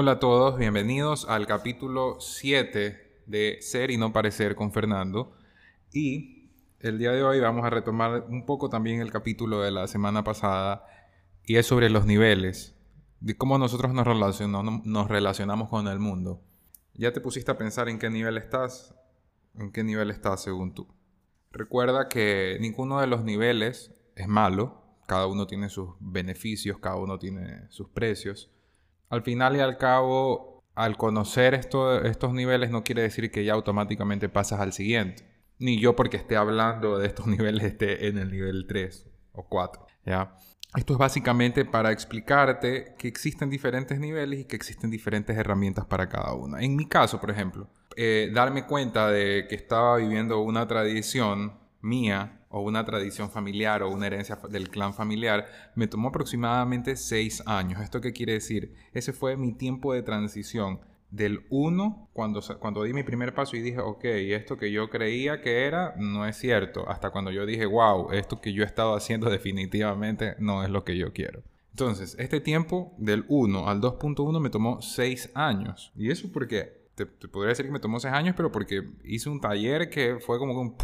Hola a todos, bienvenidos al capítulo 7 de Ser y no parecer con Fernando. Y el día de hoy vamos a retomar un poco también el capítulo de la semana pasada y es sobre los niveles, de cómo nosotros nos relacionamos, nos relacionamos con el mundo. ¿Ya te pusiste a pensar en qué nivel estás? ¿En qué nivel estás según tú? Recuerda que ninguno de los niveles es malo, cada uno tiene sus beneficios, cada uno tiene sus precios al final y al cabo, al conocer estos niveles no quiere decir que ya automáticamente pasas al siguiente. Ni yo porque esté hablando de estos niveles esté en el nivel 3 o 4. ¿ya? Esto es básicamente para explicarte que existen diferentes niveles y que existen diferentes herramientas para cada una. En mi caso, por ejemplo, eh, darme cuenta de que estaba viviendo una tradición mía o una tradición familiar o una herencia del clan familiar, me tomó aproximadamente seis años. ¿Esto qué quiere decir? Ese fue mi tiempo de transición del 1 cuando, cuando di mi primer paso y dije, ok, esto que yo creía que era no es cierto, hasta cuando yo dije, wow, esto que yo he estado haciendo definitivamente no es lo que yo quiero. Entonces, este tiempo del 1 al 2.1 me tomó 6 años. ¿Y eso porque Te, te, podría decir que me tomó 6 años, pero porque hice un taller que fue como un...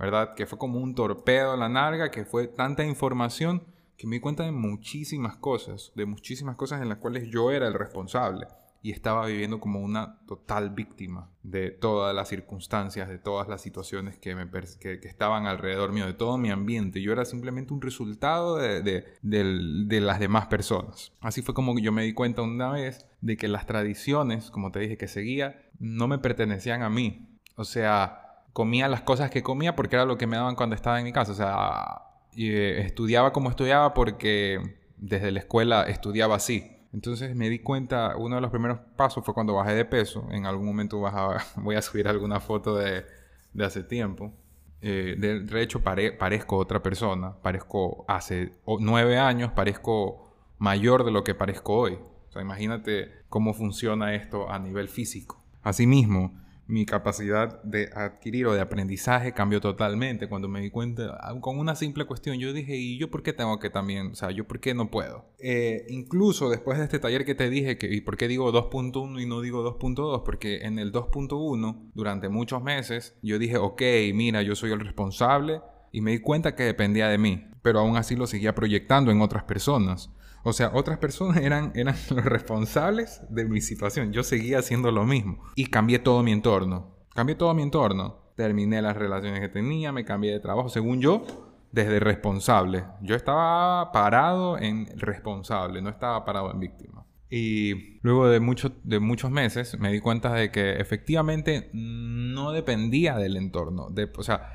¿verdad? Que fue como un torpedo a la narga, que fue tanta información que me di cuenta de muchísimas cosas, de muchísimas cosas en las cuales yo era el responsable y estaba viviendo como una total víctima de todas las circunstancias, de todas las situaciones que, que, estaban alrededor mío, de todo mi ambiente. Yo era simplemente un resultado de, de, de, las demás personas. Así fue como yo me di cuenta una vez de que las tradiciones, como te dije, que seguía, no me pertenecían a mí. O sea, comía las cosas que comía porque era lo que me daban cuando estaba en mi casa. O sea, eh, estudiaba como estudiaba porque desde la escuela estudiaba así. Entonces me di cuenta, uno de los primeros pasos fue cuando bajé de peso. En algún momento bajaba, voy a subir alguna foto de, de hace tiempo. Eh, de, hecho, parezco otra persona. Parezco hace nueve años, parezco mayor de lo que parezco hoy. O sea, imagínate cómo funciona esto a nivel físico. Asimismo, mi capacidad de adquirir o de aprendizaje cambió totalmente cuando me di cuenta, ah, con una simple cuestión, yo dije, ¿y yo por qué tengo que también, o sea, yo por qué no puedo? Eh, incluso después de este taller que te dije, que, ¿y por qué digo 2.1 y no digo 2.2? Porque en el 2.1, durante muchos meses, yo dije, ok, mira, yo soy el responsable y me di cuenta que dependía de mí, pero aún así lo seguía proyectando en otras personas. O sea, otras personas eran, eran los responsables de mi situación. Yo seguía haciendo lo mismo. Y cambié todo mi entorno. Cambié todo mi entorno. Terminé las relaciones que tenía, me cambié de trabajo. Según yo, desde responsable. Yo estaba parado en responsable, no estaba parado en víctima. Y luego de, mucho, de muchos meses me di cuenta de que efectivamente no dependía del entorno. De, o sea,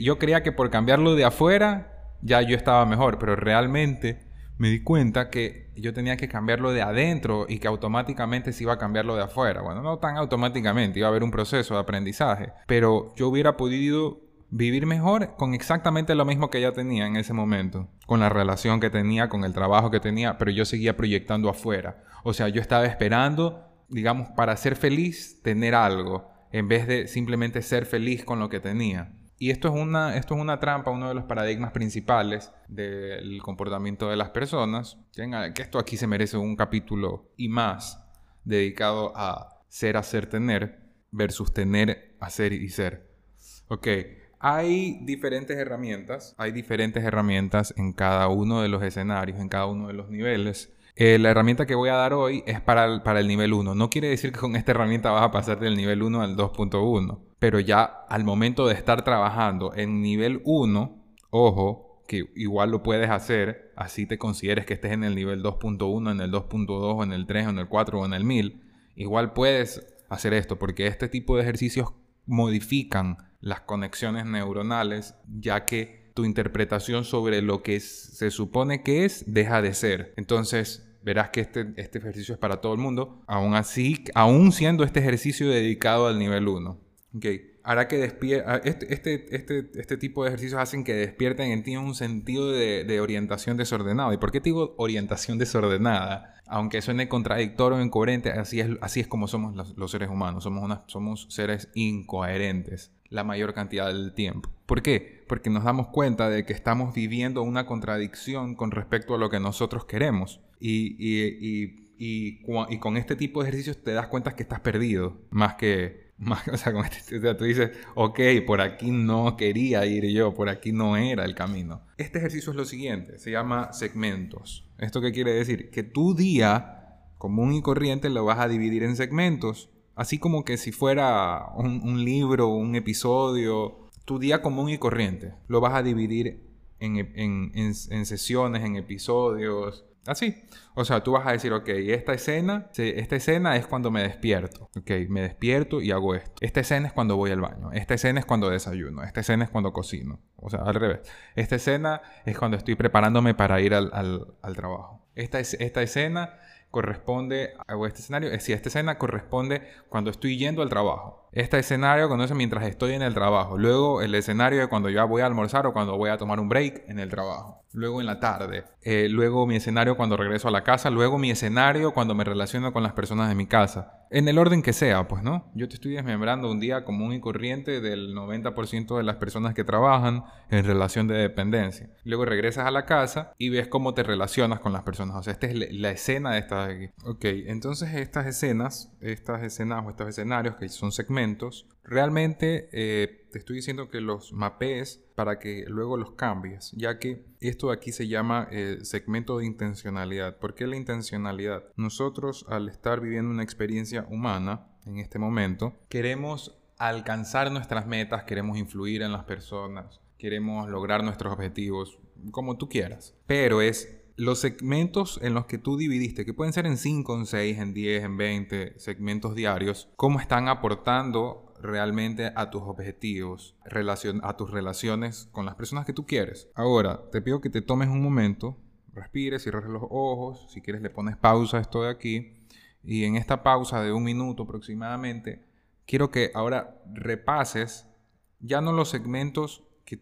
yo creía que por cambiarlo de afuera ya yo estaba mejor, pero realmente me di cuenta que yo tenía que cambiarlo de adentro y que automáticamente se iba a cambiarlo de afuera. Bueno, no tan automáticamente, iba a haber un proceso de aprendizaje, pero yo hubiera podido vivir mejor con exactamente lo mismo que ya tenía en ese momento, con la relación que tenía, con el trabajo que tenía, pero yo seguía proyectando afuera. O sea, yo estaba esperando, digamos, para ser feliz, tener algo, en vez de simplemente ser feliz con lo que tenía. Y esto es, una, esto es una trampa, uno de los paradigmas principales del comportamiento de las personas. Que esto aquí se merece un capítulo y más dedicado a ser, hacer, tener versus tener, hacer y ser. Ok, hay diferentes herramientas, hay diferentes herramientas en cada uno de los escenarios, en cada uno de los niveles. Eh, la herramienta que voy a dar hoy es para el, para el nivel 1. No quiere decir que con esta herramienta vas a pasar del nivel 1 al 2.1. Pero ya al momento de estar trabajando en nivel 1, ojo, que igual lo puedes hacer, así te consideres que estés en el nivel 2.1, en el 2.2, en el 3, en el 4 o en el 1000, igual puedes hacer esto, porque este tipo de ejercicios modifican las conexiones neuronales, ya que tu interpretación sobre lo que se supone que es deja de ser. Entonces, verás que este, este ejercicio es para todo el mundo, aún así, aún siendo este ejercicio dedicado al nivel 1. Okay hará que despierta. Este, este, este, este, tipo de ejercicios hacen que despierten en ti un sentido de, orientación desordenado. ¿Y por qué te digo orientación desordenada? Aunque suene contradictorio o incoherente, así es, así es como somos los, seres humanos. Somos, una, somos seres incoherentes la mayor cantidad del tiempo. ¿Por qué? Porque nos damos cuenta de que estamos viviendo una contradicción con respecto a lo que nosotros queremos. Y, y, y, y, con este tipo de ejercicios te das cuenta que estás perdido, más que o sea, este, tú dices, ok, por aquí no quería ir yo, por aquí no era el camino. Este ejercicio es lo siguiente, se llama segmentos. ¿Esto qué quiere decir? Que tu día común y corriente lo vas a dividir en segmentos, así como que si fuera un, libro, un episodio, tu día común y corriente lo vas a dividir en, sesiones, en episodios, Así. O sea, tú vas a decir, ok, esta escena, esta escena es cuando me despierto. Ok, me despierto y hago esto. Esta escena es cuando voy al baño. Esta escena es cuando desayuno. Esta escena es cuando cocino. O sea, al revés. Esta escena es cuando estoy preparándome para ir al, trabajo. Esta, es, esta escena corresponde, hago este escenario, es si esta escena corresponde cuando estoy yendo al trabajo. Este escenario conoce mientras estoy en el trabajo. Luego el escenario de cuando ya voy a almorzar o cuando voy a tomar un break en el trabajo. Luego en la tarde. Eh, luego mi escenario cuando regreso a la casa. Luego mi escenario cuando me relaciono con las personas de mi casa. En el orden que sea, pues, ¿no? Yo te estoy desmembrando un día común y corriente del 90% de las personas que trabajan en relación de dependencia. Luego regresas a la casa y ves cómo te relacionas con las personas. O sea, esta es la escena de estas. Ok, entonces estas escenas, estas escenas o estos escenarios que son segmentos, realmente eh, te estoy diciendo que los mapees para que luego los cambies, ya que esto aquí se llama eh, segmento de intencionalidad. ¿Por qué la intencionalidad? Nosotros al estar viviendo una experiencia humana en este momento, queremos alcanzar nuestras metas, queremos influir en las personas, queremos lograr nuestros objetivos, como tú quieras. Pero es los segmentos en los que tú dividiste, que pueden ser en 5, en 6, en 10, en 20 segmentos diarios, cómo están aportando realmente a tus objetivos, a tus relaciones con las personas que tú quieres. Ahora, te pido que te tomes un momento, respires, cierres los ojos, si quieres le pones pausa a esto de aquí, y en esta pausa de un minuto aproximadamente, quiero que ahora repases ya no los segmentos que,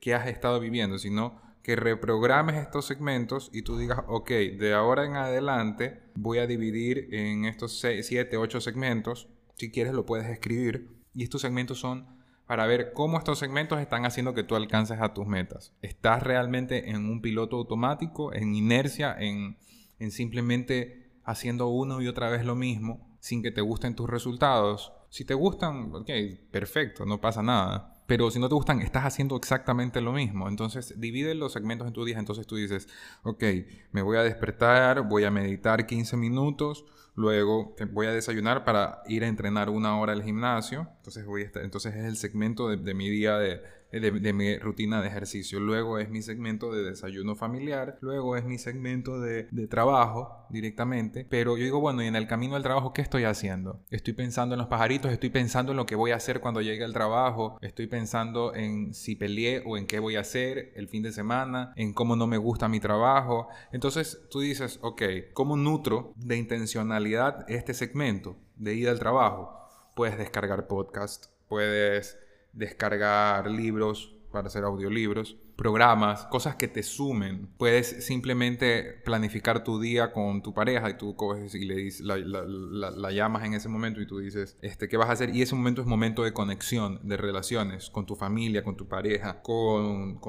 que has estado viviendo, sino que reprogrames estos segmentos y tú digas, ok, de ahora en adelante voy a dividir en estos 7, 8 segmentos. Si quieres lo puedes escribir. Y estos segmentos son para ver cómo estos segmentos están haciendo que tú alcances a tus metas. ¿Estás realmente en un piloto automático, en inercia, en, en simplemente haciendo uno y otra vez lo mismo sin que te gusten tus resultados? Si te gustan, ok, perfecto, no pasa nada. Pero si no te gustan, estás haciendo exactamente lo mismo. Entonces, divide los segmentos en tu día. Entonces tú dices, ok, me voy a despertar, voy a meditar 15 minutos, luego voy a desayunar para ir a entrenar una hora al gimnasio. Entonces, voy entonces es el segmento de mi día de de, mi rutina de ejercicio. Luego es mi segmento de desayuno familiar. Luego es mi segmento de, de trabajo directamente. Pero yo digo, bueno, y en el camino al trabajo, ¿qué estoy haciendo? Estoy pensando en los pajaritos, estoy pensando en lo que voy a hacer cuando llegue al trabajo, estoy pensando en si peleé o en qué voy a hacer el fin de semana, en cómo no me gusta mi trabajo. Entonces tú dices, ok, ¿cómo nutro de intencionalidad este segmento de ida al trabajo? Puedes descargar podcast, puedes descargar libros para hacer audiolibros, programas, cosas que te sumen. Puedes simplemente planificar tu día con tu pareja y tú coges y le dices, la, llamas en ese momento y tú dices, este, ¿qué vas a hacer? Y ese momento es momento de conexión, de relaciones con tu familia, con tu pareja, con,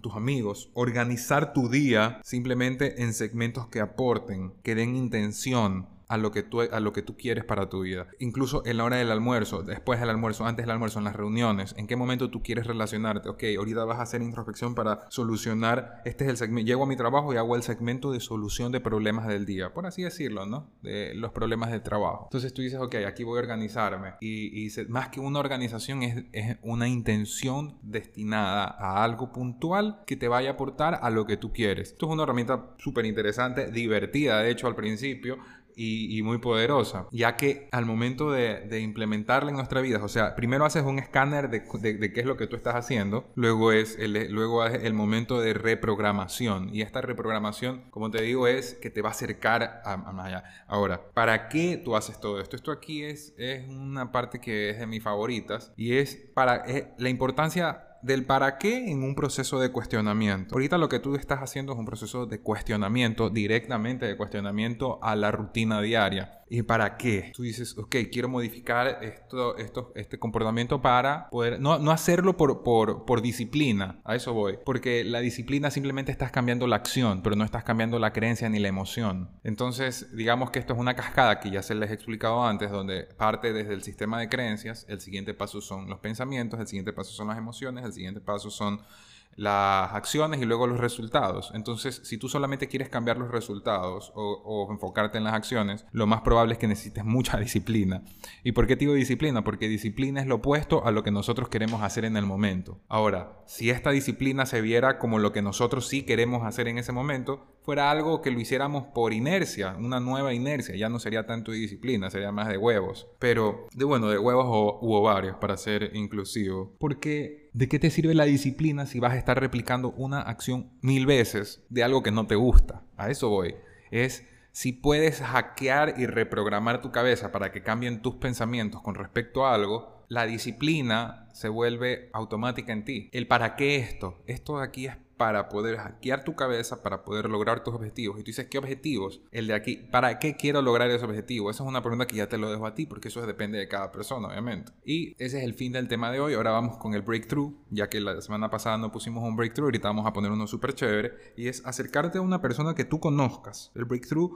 tus amigos. Organizar tu día simplemente en segmentos que aporten, que den intención a lo que tú, a lo que tú quieres para tu vida. Incluso en la hora del almuerzo, después del almuerzo, antes del almuerzo, en las reuniones, en qué momento tú quieres relacionarte. Ok, ahorita vas a hacer introspección para solucionar, este es el segmento, llego a mi trabajo y hago el segmento de solución de problemas del día, por así decirlo, ¿no? De los problemas del trabajo. Entonces tú dices, ok, aquí voy a organizarme. Y, y más que una organización es, es una intención destinada a algo puntual que te vaya a aportar a lo que tú quieres. Esto es una herramienta súper interesante, divertida, de hecho, al principio y, muy poderosa, ya que al momento de, implementarla en nuestra vida, o sea, primero haces un escáner de, qué es lo que tú estás haciendo, luego es el, luego es el momento de reprogramación y esta reprogramación, como te digo, es que te va a acercar a, más allá. Ahora, ¿para qué tú haces todo esto? Esto aquí es, es una parte que es de mis favoritas y es para la importancia del para qué en un proceso de cuestionamiento. Ahorita lo que tú estás haciendo es un proceso de cuestionamiento, directamente de cuestionamiento a la rutina diaria. ¿Y para qué? Tú dices, ok, quiero modificar esto, este comportamiento para poder, no, no hacerlo por, por, por, disciplina, a eso voy, porque la disciplina simplemente estás cambiando la acción, pero no estás cambiando la creencia ni la emoción. Entonces, digamos que esto es una cascada que ya se les he explicado antes, donde parte desde el sistema de creencias, el siguiente paso son los pensamientos, el siguiente paso son las emociones, el siguiente paso son las acciones y luego los resultados. Entonces, si tú solamente quieres cambiar los resultados o, enfocarte en las acciones, lo más probable es que necesites mucha disciplina. ¿Y por qué digo disciplina? Porque disciplina es lo opuesto a lo que nosotros queremos hacer en el momento. Ahora, si esta disciplina se viera como lo que nosotros sí queremos hacer en ese momento, fuera algo que lo hiciéramos por inercia, una nueva inercia, ya no sería tanto disciplina, sería más de huevos. Pero, de bueno, de huevos o, u ovarios, para ser inclusivo. Porque, ¿de qué te sirve la disciplina si vas a estar replicando una acción mil veces de algo que no te gusta? A eso voy. Es si puedes hackear y reprogramar tu cabeza para que cambien tus pensamientos con respecto a algo, la disciplina se vuelve automática en ti. El para qué esto. Esto aquí es para poder hackear tu cabeza, para poder lograr tus objetivos. Y tú dices, ¿qué objetivos? El de aquí, ¿para qué quiero lograr ese objetivo? Esa es una pregunta que ya te lo dejo a ti, porque eso depende de cada persona, obviamente. Y ese es el fin del tema de hoy. Ahora vamos con el breakthrough, ya que la semana pasada no pusimos un breakthrough, ahorita vamos a poner uno súper chévere, y es acercarte a una persona que tú conozcas. El breakthrough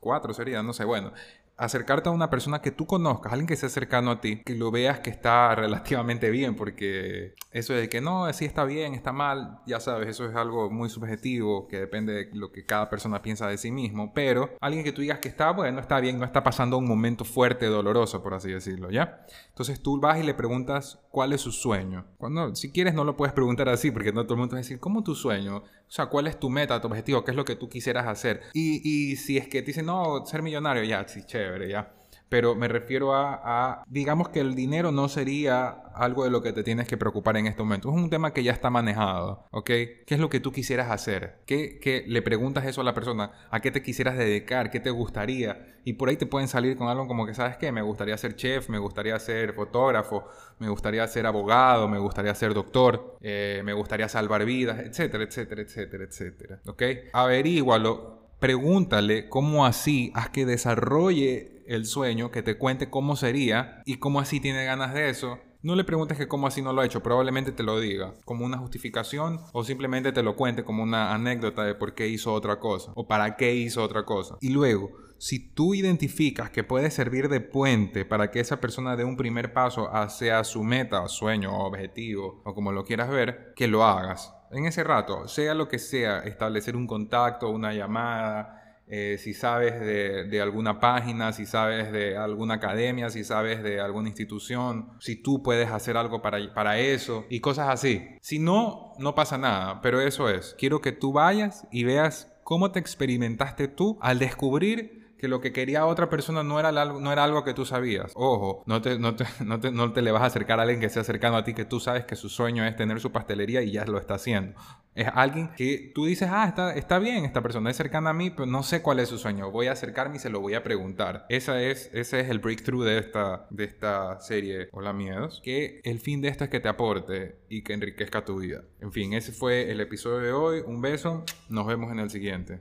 4 sería, no sé, bueno, acercarte a una persona que tú conozcas, alguien que sea cercano a ti, que lo veas que está relativamente bien, porque eso de que no, si está bien, está mal, ya sabes, eso es algo muy subjetivo, que depende de lo que cada persona piensa de sí mismo, pero alguien que tú digas que está, bueno, está bien, no está pasando un momento fuerte, doloroso, por así decirlo, ¿ya? Entonces tú vas y le preguntas cuál es su sueño. Cuando, si quieres, no lo puedes preguntar así, porque no todo el mundo va a decir, ¿cómo tu sueño? O sea, ¿cuál es tu meta, tu objetivo? ¿Qué es lo que tú quisieras hacer? Y, y si es que te dicen, no, ser millonario, ya, sí, chévere, ya pero me refiero a, digamos que el dinero no sería algo de lo que te tienes que preocupar en este momento. Es un tema que ya está manejado, ¿ok? ¿Qué es lo que tú quisieras hacer? ¿Qué, qué le preguntas eso a la persona? ¿A qué te quisieras dedicar? ¿Qué te gustaría? Y por ahí te pueden salir con algo como que, ¿sabes qué? Me gustaría ser chef, me gustaría ser fotógrafo, me gustaría ser abogado, me gustaría ser doctor, eh, me gustaría salvar vidas, etcétera, etcétera, etcétera, etcétera, ¿ok? Averígualo pregúntale cómo así haz que desarrolle el sueño, que te cuente cómo sería y cómo así tiene ganas de eso. No le preguntes que cómo así no lo ha hecho, probablemente te lo diga como una justificación o simplemente te lo cuente como una anécdota de por qué hizo otra cosa o para qué hizo otra cosa. Y luego, si tú identificas que puede servir de puente para que esa persona dé un primer paso hacia su meta, sueño o objetivo o como lo quieras ver, que lo hagas en ese rato, sea lo que sea, establecer un contacto, una llamada, eh, si sabes de, alguna página, si sabes de alguna academia, si sabes de alguna institución, si tú puedes hacer algo para, para eso y cosas así. Si no, no pasa nada, pero eso es. Quiero que tú vayas y veas cómo te experimentaste tú al descubrir que lo que quería otra persona no era, no era algo que tú sabías. Ojo, no te, no, te, no, te, no te le vas a acercar a alguien que sea cercano a ti que tú sabes que su sueño es tener su pastelería y ya lo está haciendo. Es alguien que tú dices, ah, está, está bien, esta persona es cercana a mí, pero no sé cuál es su sueño. Voy a acercarme y se lo voy a preguntar. Esa es, ese es el breakthrough de esta, de esta serie Hola Miedos. Que el fin de esto es que te aporte y que enriquezca tu vida. En fin, ese fue el episodio de hoy. Un beso. Nos vemos en el siguiente.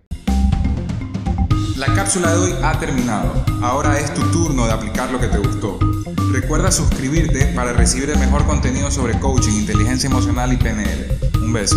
La cápsula de hoy ha terminado. Ahora es tu turno de aplicar lo que te gustó. Recuerda suscribirte para recibir el mejor contenido sobre coaching, inteligencia emocional y PNL. Un beso.